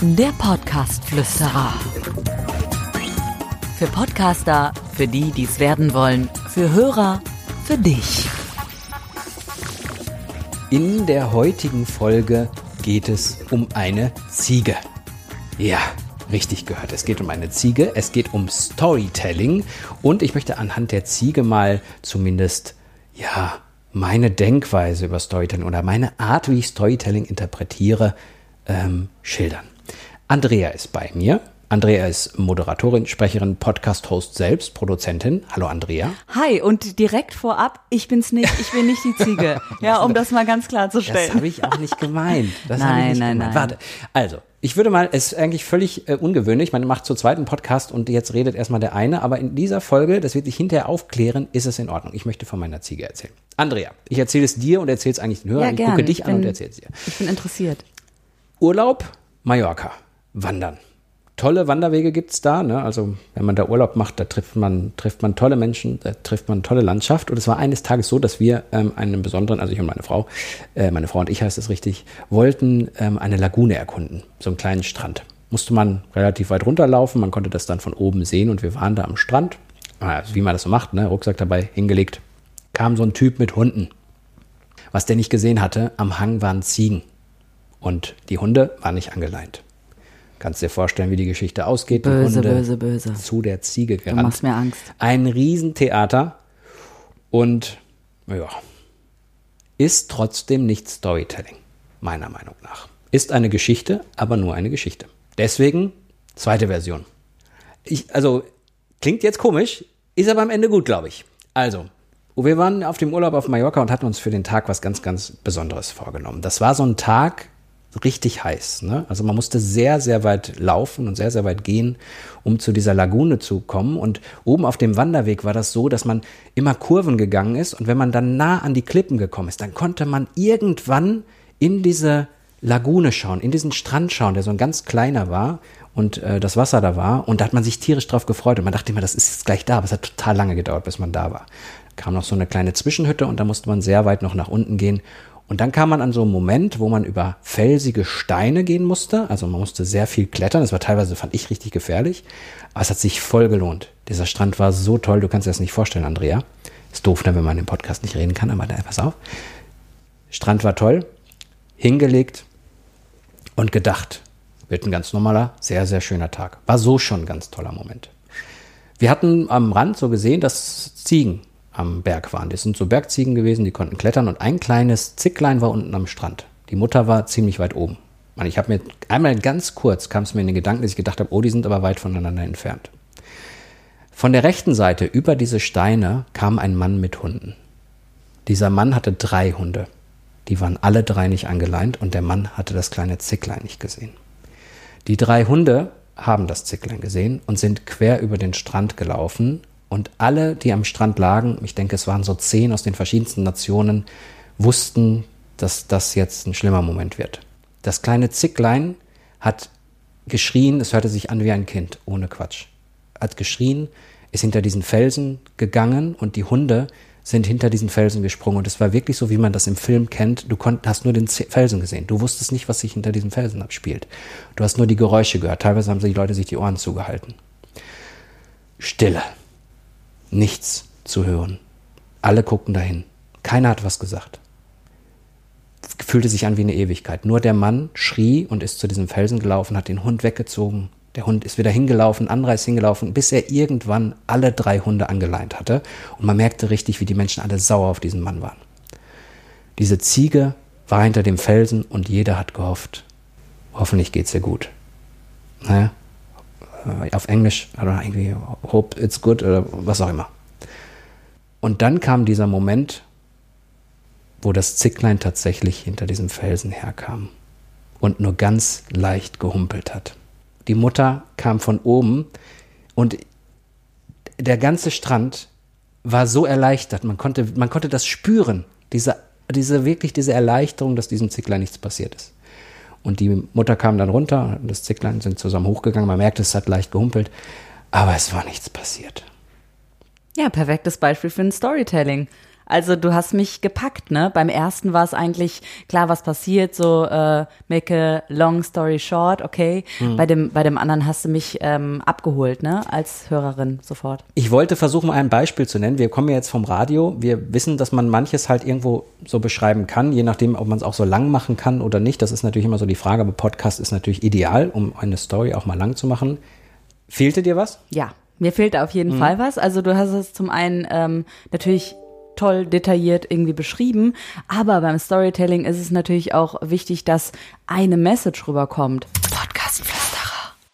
Der Podcast-Flüsterer. Für Podcaster, für die, die es werden wollen, für Hörer, für dich. In der heutigen Folge geht es um eine Ziege. Ja, richtig gehört. Es geht um eine Ziege, es geht um Storytelling und ich möchte anhand der Ziege mal zumindest, ja, meine Denkweise über Storytelling oder meine Art, wie ich Storytelling interpretiere, ähm, schildern. Andrea ist bei mir. Andrea ist Moderatorin, Sprecherin, Podcast-Host selbst, Produzentin. Hallo Andrea. Hi und direkt vorab, ich bin's nicht, ich bin nicht die Ziege. ja, um das mal ganz klarzustellen. Das habe ich auch nicht gemeint. Das nein, ich nicht nein, gemeint. nein. Warte, also, ich würde mal, es ist eigentlich völlig äh, ungewöhnlich, man macht zur zweiten Podcast und jetzt redet erstmal der eine, aber in dieser Folge, das wird sich hinterher aufklären, ist es in Ordnung. Ich möchte von meiner Ziege erzählen. Andrea, ich erzähle es dir und erzähle es eigentlich den Hörern. Ja, ich gucke dich Ich an und bin- erzähle es dir. Ich bin interessiert. Urlaub, Mallorca, Wandern. Tolle Wanderwege gibt's da. Ne? Also wenn man da Urlaub macht, da trifft man, trifft man tolle Menschen, da trifft man tolle Landschaft. Und es war eines Tages so, dass wir ähm, einen besonderen, also ich und meine Frau, äh, meine Frau und ich heißt es richtig, wollten ähm, eine Lagune erkunden, so einen kleinen Strand. Musste man relativ weit runterlaufen, man konnte das dann von oben sehen und wir waren da am Strand. Also wie man das so macht, ne? Rucksack dabei hingelegt. Kam so ein Typ mit Hunden. Was der nicht gesehen hatte, am Hang waren Ziegen. Und die Hunde waren nicht angeleint. Kannst dir vorstellen, wie die Geschichte ausgeht. Böse, böse, böse. zu der Ziege Du gerannt. machst mir Angst. Ein Riesentheater und ja, ist trotzdem nicht Storytelling, meiner Meinung nach. Ist eine Geschichte, aber nur eine Geschichte. Deswegen zweite Version. Ich, also, klingt jetzt komisch, ist aber am Ende gut, glaube ich. Also, wir waren auf dem Urlaub auf Mallorca und hatten uns für den Tag was ganz, ganz Besonderes vorgenommen. Das war so ein Tag, richtig heiß. Ne? Also man musste sehr, sehr weit laufen und sehr, sehr weit gehen, um zu dieser Lagune zu kommen. Und oben auf dem Wanderweg war das so, dass man immer Kurven gegangen ist. Und wenn man dann nah an die Klippen gekommen ist, dann konnte man irgendwann in diese Lagune schauen, in diesen Strand schauen, der so ein ganz kleiner war und äh, das Wasser da war. Und da hat man sich tierisch drauf gefreut. Und man dachte immer, das ist jetzt gleich da. Aber es hat total lange gedauert, bis man da war. Kam noch so eine kleine Zwischenhütte und da musste man sehr weit noch nach unten gehen. Und dann kam man an so einen Moment, wo man über felsige Steine gehen musste. Also man musste sehr viel klettern. Das war teilweise, fand ich, richtig gefährlich. Aber es hat sich voll gelohnt. Dieser Strand war so toll, du kannst dir das nicht vorstellen, Andrea. Ist doof, ne, wenn man im Podcast nicht reden kann, aber da, pass auf. Strand war toll, hingelegt und gedacht. Wird ein ganz normaler, sehr, sehr schöner Tag. War so schon ein ganz toller Moment. Wir hatten am Rand so gesehen, dass Ziegen am Berg waren. Das sind so Bergziegen gewesen, die konnten klettern und ein kleines Zicklein war unten am Strand. Die Mutter war ziemlich weit oben. Man, ich habe mir einmal ganz kurz kam es mir in den Gedanken, dass ich gedacht habe, oh, die sind aber weit voneinander entfernt. Von der rechten Seite über diese Steine kam ein Mann mit Hunden. Dieser Mann hatte drei Hunde. Die waren alle drei nicht angeleint und der Mann hatte das kleine Zicklein nicht gesehen. Die drei Hunde haben das Zicklein gesehen und sind quer über den Strand gelaufen. Und alle, die am Strand lagen, ich denke, es waren so zehn aus den verschiedensten Nationen, wussten, dass das jetzt ein schlimmer Moment wird. Das kleine Zicklein hat geschrien, es hörte sich an wie ein Kind, ohne Quatsch. Hat geschrien, ist hinter diesen Felsen gegangen und die Hunde sind hinter diesen Felsen gesprungen. Und es war wirklich so, wie man das im Film kennt. Du konnt, hast nur den Felsen gesehen. Du wusstest nicht, was sich hinter diesem Felsen abspielt. Du hast nur die Geräusche gehört. Teilweise haben die Leute sich die Ohren zugehalten. Stille. Nichts zu hören. Alle guckten dahin. Keiner hat was gesagt. Es fühlte sich an wie eine Ewigkeit. Nur der Mann schrie und ist zu diesem Felsen gelaufen, hat den Hund weggezogen. Der Hund ist wieder hingelaufen, anderer ist hingelaufen, bis er irgendwann alle drei Hunde angeleint hatte. Und man merkte richtig, wie die Menschen alle sauer auf diesen Mann waren. Diese Ziege war hinter dem Felsen und jeder hat gehofft, hoffentlich geht's ihr gut. Naja, äh, auf Englisch oder irgendwie hope it's good oder was auch immer. Und dann kam dieser Moment, wo das Zicklein tatsächlich hinter diesem Felsen herkam und nur ganz leicht gehumpelt hat. Die Mutter kam von oben und der ganze Strand war so erleichtert. Man konnte, man konnte das spüren, diese, diese wirklich diese Erleichterung, dass diesem Zicklein nichts passiert ist. Und die Mutter kam dann runter und das Zicklein sind zusammen hochgegangen. Man merkte, es hat leicht gehumpelt, aber es war nichts passiert. Ja, perfektes Beispiel für ein Storytelling. Also du hast mich gepackt, ne? Beim ersten war es eigentlich klar, was passiert, so äh, make a long story short, okay. Mhm. Bei dem bei dem anderen hast du mich ähm, abgeholt, ne? Als Hörerin sofort. Ich wollte versuchen, ein Beispiel zu nennen. Wir kommen ja jetzt vom Radio. Wir wissen, dass man manches halt irgendwo so beschreiben kann, je nachdem, ob man es auch so lang machen kann oder nicht. Das ist natürlich immer so die Frage, aber Podcast ist natürlich ideal, um eine Story auch mal lang zu machen. Fehlte dir was? Ja, mir fehlt da auf Mhm. jeden Fall was. Also du hast es zum einen ähm, natürlich toll detailliert irgendwie beschrieben, aber beim Storytelling ist es natürlich auch wichtig, dass eine Message rüberkommt. Podcastflüsterer.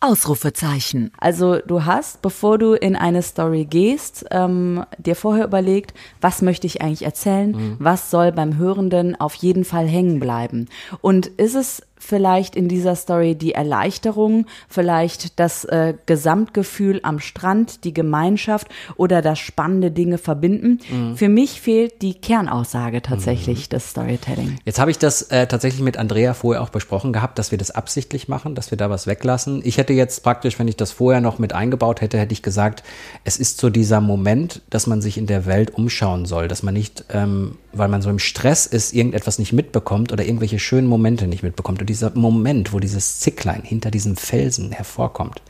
Ausrufezeichen. Also du hast, bevor du in eine Story gehst, ähm, dir vorher überlegt, was möchte ich eigentlich erzählen, was soll beim Hörenden auf jeden Fall hängen bleiben. Und ist es vielleicht in dieser Story die Erleichterung, vielleicht das äh, Gesamtgefühl am Strand, die Gemeinschaft oder das spannende Dinge verbinden? Für mich fehlt die Kernaussage tatsächlich des Storytelling. Jetzt habe ich das äh, tatsächlich mit Andrea vorher auch besprochen gehabt, dass wir das absichtlich machen, dass wir da was weglassen. Ich hätte jetzt praktisch, wenn ich das vorher noch mit eingebaut hätte, hätte ich gesagt, es ist so dieser Moment, dass man sich in der Welt umschauen soll, dass man nicht, ähm, weil man so im Stress ist, irgendetwas nicht mitbekommt oder irgendwelche schönen Momente nicht mitbekommt. Und dieser Moment, wo dieses Zicklein hinter diesem Felsen hervorkommt,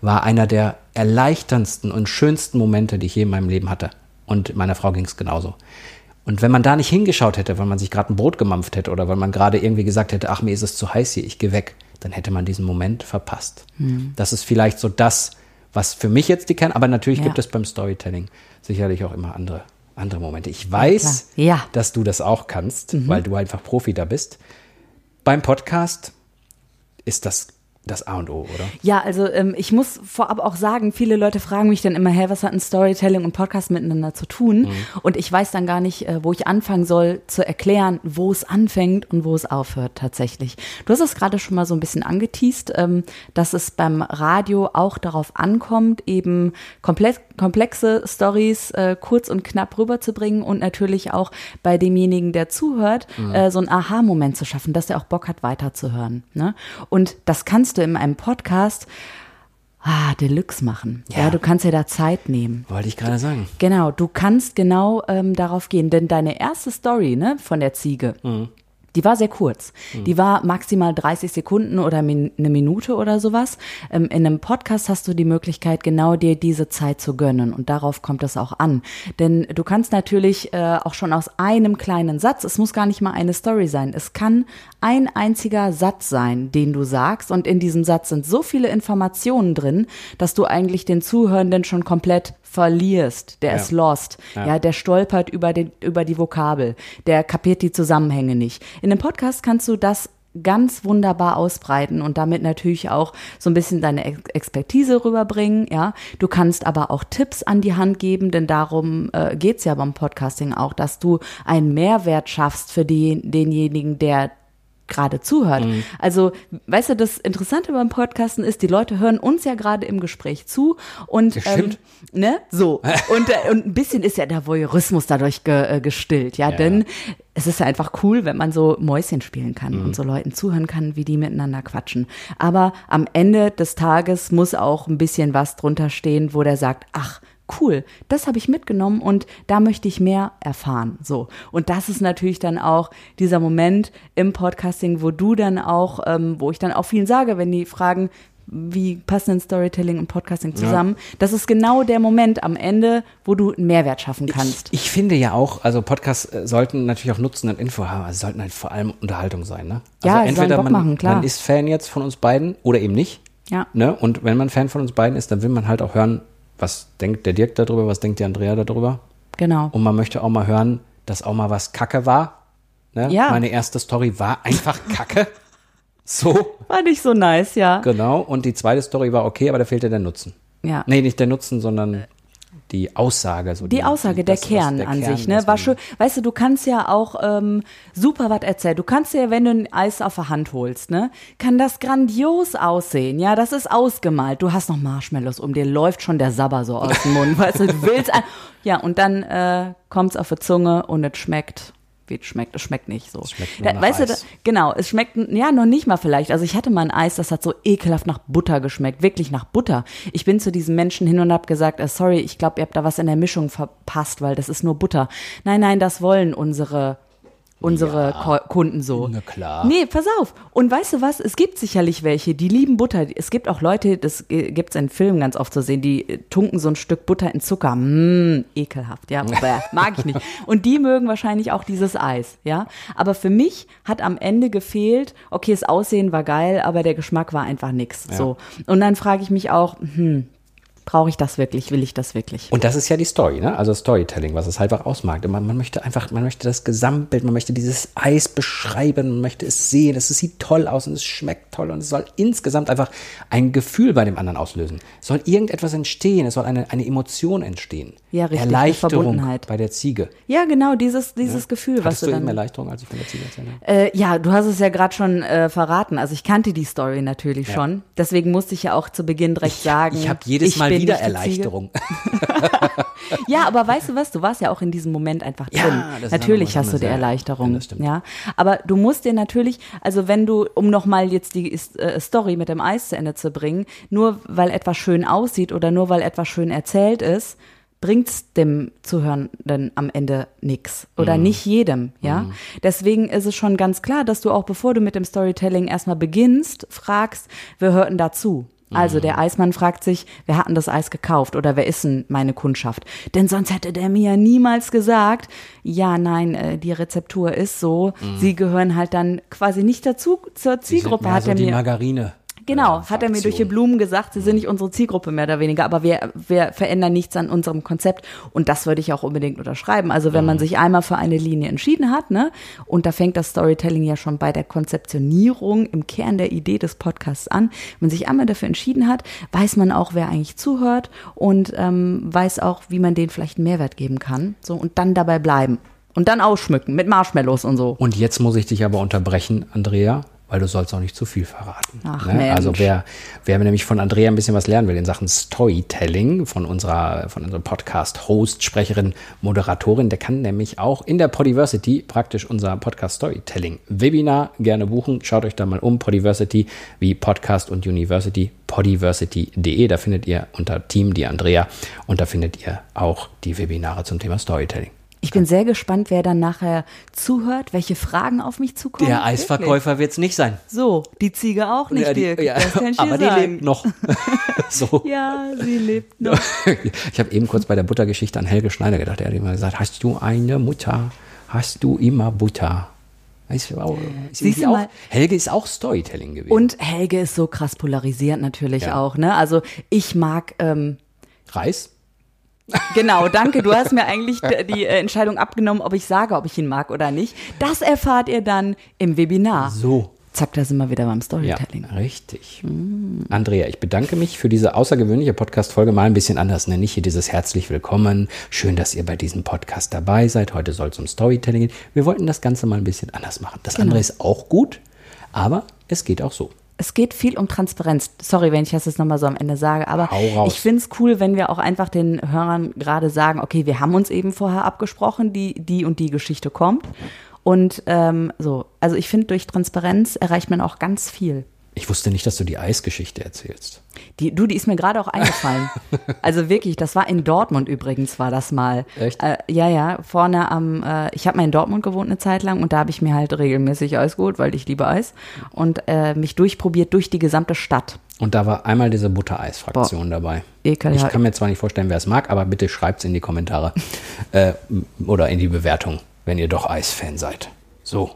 war einer der erleichterndsten und schönsten Momente, die ich je in meinem Leben hatte. Und meiner Frau ging es genauso. Und wenn man da nicht hingeschaut hätte, weil man sich gerade ein Brot gemampft hätte oder weil man gerade irgendwie gesagt hätte, ach, mir ist es zu heiß hier, ich gehe weg, dann hätte man diesen Moment verpasst. Das ist vielleicht so das, was für mich jetzt die Kern, aber natürlich Ja. gibt es beim Storytelling sicherlich auch immer andere, andere Momente. Ich weiß, klar. Ja. dass du das auch kannst, weil du einfach Profi da bist. Beim Podcast ist das das A und O, oder? Ja, also ähm, ich muss vorab auch sagen, viele Leute fragen mich dann immer, hä, was hat ein Storytelling und Podcast miteinander zu tun? Mhm. Und ich weiß dann gar nicht, äh, wo ich anfangen soll zu erklären, wo es anfängt und wo es aufhört tatsächlich. Du hast es gerade schon mal so ein bisschen angeteased, ähm, dass es beim Radio auch darauf ankommt, eben komplett komplexe Stories äh, kurz und knapp rüberzubringen und natürlich auch bei demjenigen, der zuhört, äh, so einen Aha-Moment zu schaffen, dass der auch Bock hat, weiterzuhören. Ne? Und das kannst du in einem Podcast ah, Deluxe machen. Ja. Ja. du kannst ja da Zeit nehmen. Wollte ich gerade sagen. Genau, du kannst genau ähm, darauf gehen, denn deine erste Story ne, von der Ziege, die war sehr kurz. Die war maximal 30 Sekunden oder min eine Minute oder sowas. Ähm, in einem Podcast hast du die Möglichkeit, genau dir diese Zeit zu gönnen und darauf kommt es auch an. Denn du kannst natürlich äh, auch schon aus einem kleinen Satz, es muss gar nicht mal eine Story sein, es kann ein einziger Satz sein, den du sagst und in diesem Satz sind so viele Informationen drin, dass du eigentlich den Zuhörenden schon komplett verlierst. Der Ja. ist lost. Ja. Ja. der stolpert über, den, über die Vokabel. Der kapiert die Zusammenhänge nicht. In einem Podcast kannst du das ganz wunderbar ausbreiten und damit natürlich auch so ein bisschen deine Ex Expertise rüberbringen, ja. Du kannst aber auch Tipps an die Hand geben, denn darum äh, geht's ja beim Podcasting auch, dass du einen Mehrwert schaffst für den, denjenigen, der gerade zuhört. Also, weißt du, das Interessante beim Podcasten ist, die Leute hören uns ja gerade im Gespräch zu und Das. Ähm, ne, so und, äh, und ein bisschen ist ja der Voyeurismus dadurch ge, äh, gestillt, ja, Ja. denn es ist ja einfach cool, wenn man so Mäuschen spielen kann Mhm. und so Leuten zuhören kann, wie die miteinander quatschen. Aber am Ende des Tages muss auch ein bisschen was drunter stehen, wo der sagt, ach, cool, das habe ich mitgenommen und da möchte ich mehr erfahren. So. Und das ist natürlich dann auch dieser Moment im Podcasting, wo du dann auch, ähm, wo ich dann auch vielen sage, wenn die fragen, wie passen denn Storytelling und Podcasting zusammen? Das ist genau der Moment am Ende, wo du einen Mehrwert schaffen kannst. Ich finde ja auch, also Podcasts äh, sollten natürlich auch Nutzen und Info haben, also sollten halt vor allem Unterhaltung sein, ne? Ja, also sollen Bock man, machen, klar. man ist Fan jetzt von uns beiden oder eben nicht. Ja. Ne? Und wenn man Fan von uns beiden ist, dann will man halt auch hören, was denkt der Dirk darüber, was denkt die Andrea darüber. Genau. Und man möchte auch mal hören, dass auch mal was Kacke war. Ne? Ja. Meine erste Story war einfach Kacke. so, War nicht so nice, ja. genau. Und die zweite Story war okay, aber da fehlte der Nutzen. Ja. Nee, nicht der Nutzen, sondern die Aussage. So Die Aussage, der das, was Kern der an Kern, sich, ne? War schön. Weißt du, du kannst ja auch ähm, super was erzählen. Du kannst ja, wenn du ein Eis auf der Hand holst, ne, kann das grandios aussehen. Ja, das ist ausgemalt. Du hast noch Marshmallows um dir, läuft schon der Sabber so aus dem Mund. weißt du, du willst ein, ja, und dann äh, kommt's auf die Zunge und es schmeckt es schmeckt. Es schmeckt nicht so. Schmeckt da, weißt Eis. du, da, genau, es schmeckt, ja, noch nicht mal vielleicht. Also ich hatte mal ein Eis, das hat so ekelhaft nach Butter geschmeckt, wirklich nach Butter. Ich bin zu diesem Menschen hin und habe gesagt, äh, sorry, ich glaube, ihr habt da was in der Mischung verpasst, weil das ist nur Butter. Nein, nein, das wollen unsere unsere Ja. Kunden so. Na klar. Nee, pass auf. Und weißt du was? Es gibt sicherlich welche, die lieben Butter. Es gibt auch Leute, das gibt's in Filmen ganz oft zu sehen, die äh, tunken so ein Stück Butter in Zucker. Mmm, ekelhaft, ja. Mag ich nicht. Und die mögen wahrscheinlich auch dieses Eis, ja. Aber für mich hat am Ende gefehlt, okay, das Aussehen war geil, aber der Geschmack war einfach nix. So. Und dann frage ich mich auch, hm, brauche ich das wirklich? Will ich das wirklich? Und das ist ja die Story, ne? Also Storytelling, was es halt auch ausmacht. Man, man möchte einfach, man möchte das Gesamtbild, man möchte dieses Eis beschreiben, man möchte es sehen, es sieht toll aus und es schmeckt toll und es soll insgesamt einfach ein Gefühl bei dem anderen auslösen. Es soll irgendetwas entstehen, es soll eine, eine Emotion entstehen. Ja, richtig, Erleichterung bei der Ziege. Ja, genau, dieses, dieses Gefühl, was Hattest du du dann. eben Erleichterung, als ich von der Ziege erzählt habe? Äh, ja, du hast es ja gerade schon äh, verraten. Also ich kannte die Story natürlich schon. Deswegen musste ich ja auch zu Beginn direkt sagen. Ich habe jedes ich Mal bin wieder nicht die Erleichterung. Ja, aber weißt du was? Du warst ja auch in diesem Moment einfach Ja, drin. das ist natürlich hast du die Erleichterung. ja, das stimmt. Ja, aber du musst dir natürlich, also wenn du, um nochmal jetzt die äh, Story mit dem Eis zu Ende zu bringen, nur weil etwas schön aussieht oder nur weil etwas schön erzählt ist, bringt's dem Zuhörenden am Ende nix oder Mhm. nicht jedem, ja. Deswegen ist es schon ganz klar, dass du auch bevor du mit dem Storytelling erstmal beginnst, fragst, wer hört denn dazu? Also der Eismann fragt sich, wer hat denn das Eis gekauft oder wer ist denn meine Kundschaft? Denn sonst hätte der mir ja niemals gesagt, ja, nein, äh, die Rezeptur ist so, sie gehören halt dann quasi nicht dazu zur Die sind Zielgruppe, mehr hat so er die mir Margarine. Genau, hat er mir durch die. Blumen gesagt, sie sind nicht unsere Zielgruppe mehr oder weniger, aber wir, wir verändern nichts an unserem Konzept und das würde ich auch unbedingt unterschreiben. Also wenn man sich einmal für eine Linie entschieden hat, ne, und da fängt das Storytelling ja schon bei der Konzeptionierung im Kern der Idee des Podcasts an. Wenn man sich einmal dafür entschieden hat, weiß man auch, wer eigentlich zuhört und ähm, weiß auch, wie man denen vielleicht einen Mehrwert geben kann. So und dann dabei bleiben. Und dann ausschmücken mit Marshmallows und so. Und jetzt muss ich dich aber unterbrechen, Andrea, weil du sollst auch nicht zu viel verraten. Ach, ne? Also wer, wer nämlich von Andrea ein bisschen was lernen will in Sachen Storytelling von unserer, von unserem Podcast-Host, Sprecherin, Moderatorin, der kann nämlich auch in der Podiversity praktisch unser Podcast Storytelling Webinar gerne buchen. Schaut euch da mal um. Podiversity wie Podcast und University, podiversity.de. Da findet ihr unter Team die Andrea und da findet ihr auch die Webinare zum Thema Storytelling. Ich bin sehr gespannt, wer dann nachher zuhört, welche Fragen auf mich zukommen. Der. Eisverkäufer wird es nicht sein. So, die Ziege auch nicht, Ja, die, Dirk. ja, aber die sagen. lebt noch. so. Ja, sie lebt noch. Ich habe eben kurz bei der Buttergeschichte an Helge Schneider gedacht. Er hat immer gesagt, hast du eine Mutter, hast du immer Butter. Ist du auch, mal- Helge ist auch Storytelling gewesen. Und Helge ist so krass polarisiert natürlich Ja. auch, ne? Also ich mag, ähm, Reis? Genau, danke, du hast mir eigentlich die äh, Entscheidung abgenommen, ob ich sage, ob ich ihn mag oder nicht. Das erfahrt ihr dann im Webinar. So. Zack, da sind wir wieder beim Ja, Storytelling. richtig. Andrea, ich bedanke mich für diese außergewöhnliche Podcast-Folge. Mal ein bisschen anders, nenne ich hier dieses herzlich willkommen. Schön, dass ihr bei diesem Podcast dabei seid. Heute soll es um Storytelling gehen. Wir wollten das Ganze mal ein bisschen anders machen. Das andere ist auch gut, aber es geht auch so. Es geht viel um Transparenz. Sorry, wenn ich das jetzt nochmal so am Ende sage, aber ich finde es cool, wenn wir auch einfach den Hörern gerade sagen, okay, wir haben uns eben vorher abgesprochen, die, die und die Geschichte kommt. Und ähm, so, also ich finde, durch Transparenz erreicht man auch ganz viel. Ich wusste nicht, dass du die Eisgeschichte erzählst. Die, du, die ist mir gerade auch eingefallen. also wirklich, das war in Dortmund übrigens, war das mal. Echt? Äh, ja, ja, vorne am, äh, ich habe mal in Dortmund gewohnt eine Zeit lang und da habe ich mir halt regelmäßig Eis geholt, weil ich liebe Eis. Und äh, mich durchprobiert durch die gesamte Stadt. Und da war einmal diese Buttereis-Fraktion dabei. Ekelhaft. Ich kann mir zwar nicht vorstellen, wer es mag, aber bitte schreibt es in die Kommentare äh, oder in die Bewertung, wenn ihr doch Eisfan seid. So.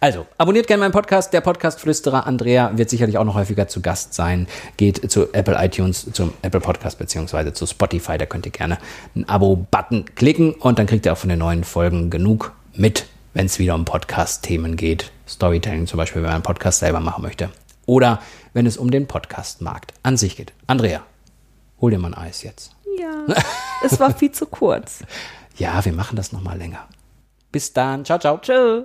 Also, abonniert gerne meinen Podcast. Der Podcast-Flüsterer Andrea wird sicherlich auch noch häufiger zu Gast sein. Geht zu Apple iTunes, zum Apple Podcast beziehungsweise zu Spotify. Da könnt ihr gerne einen Abo-Button klicken und dann kriegt ihr auch von den neuen Folgen genug mit, wenn es wieder um Podcast-Themen geht. Storytelling zum Beispiel, wenn man einen Podcast selber machen möchte. Oder wenn es um den Podcast-Markt an sich geht. Andrea, hol dir mal ein Eis jetzt. Ja, es war viel zu kurz. Ja, wir machen das nochmal länger. Bis dann. Ciao, ciao. Tschö.